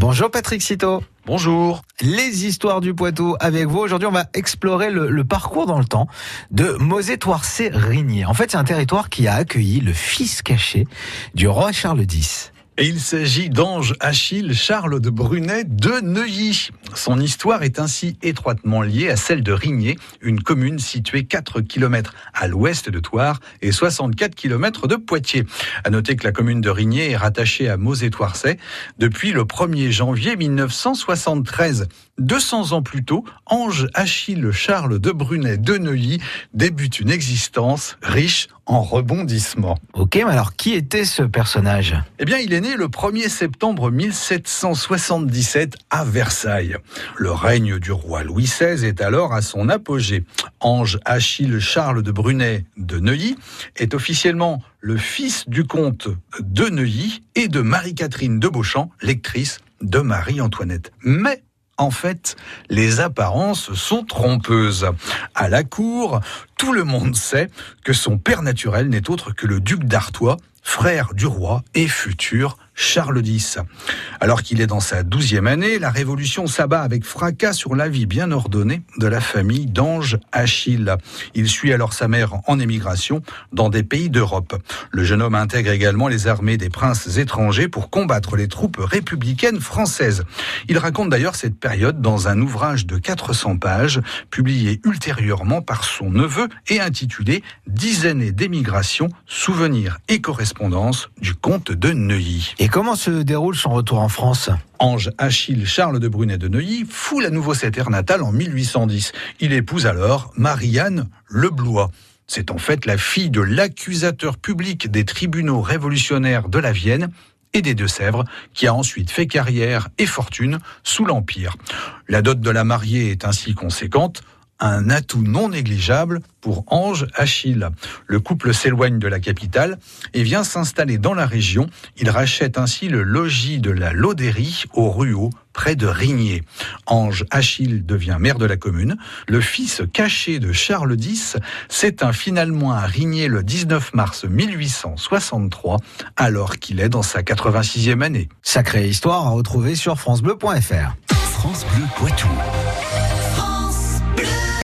Bonjour Patrick Citeau. Bonjour. Les histoires du Poitou avec vous. Aujourd'hui, on va explorer le, le parcours dans le temps de Mosée-Toircé-Rigné. En fait, c'est un territoire qui a accueilli le fils caché du roi Charles X. Et il s'agit d'Ange Achille Charles de Brunet de Neuilly. Son histoire est ainsi étroitement liée à celle de Rigné, une commune située 4 km à l'ouest de Toire et 64 km de Poitiers. À noter que la commune de Rigné est rattachée à Mosée-Toircey depuis le 1er janvier 1973. 200 ans plus tôt, Ange Achille Charles de Brunet de Neuilly débute une existence riche en rebondissements. Ok, mais alors qui était ce personnage? Eh bien, il est né le 1er septembre 1777 à Versailles. Le règne du roi Louis XVI est alors à son apogée. Ange Achille Charles de Brunet de Neuilly est officiellement le fils du comte de Neuilly et de Marie-Catherine de Beauchamp, lectrice de Marie-Antoinette. Mais en fait, les apparences sont trompeuses. À la cour, tout le monde sait que son père naturel n'est autre que le duc d'Artois, frère du roi et futur Charles X. Alors qu'il est dans sa douzième année, la Révolution s'abat avec fracas sur la vie bien ordonnée de la famille d'Ange Achille. Il suit alors sa mère en émigration dans des pays d'Europe. Le jeune homme intègre également les armées des princes étrangers pour combattre les troupes républicaines françaises. Il raconte d'ailleurs cette période dans un ouvrage de 400 pages, publié ultérieurement par son neveu et intitulé Dix années d'émigration, souvenirs et correspondance du comte de Neuilly. Et comment se déroule son retour en France Ange Achille Charles de Brunet de Neuilly foule à nouveau sa terre natale en 1810. Il épouse alors Marianne Leblois. C'est en fait la fille de l'accusateur public des tribunaux révolutionnaires de la Vienne et des Deux-Sèvres, qui a ensuite fait carrière et fortune sous l'Empire. La dot de la mariée est ainsi conséquente, un atout non négligeable pour Ange Achille. Le couple s'éloigne de la capitale et vient s'installer dans la région. Il rachète ainsi le logis de la Lauderie au Ruau, près de Rigné. Ange Achille devient maire de la commune. Le fils caché de Charles X s'éteint finalement à Rigné le 19 mars 1863, alors qu'il est dans sa 86e année. Sacrée histoire à retrouver sur francebleu.fr. France Bleu Poitou.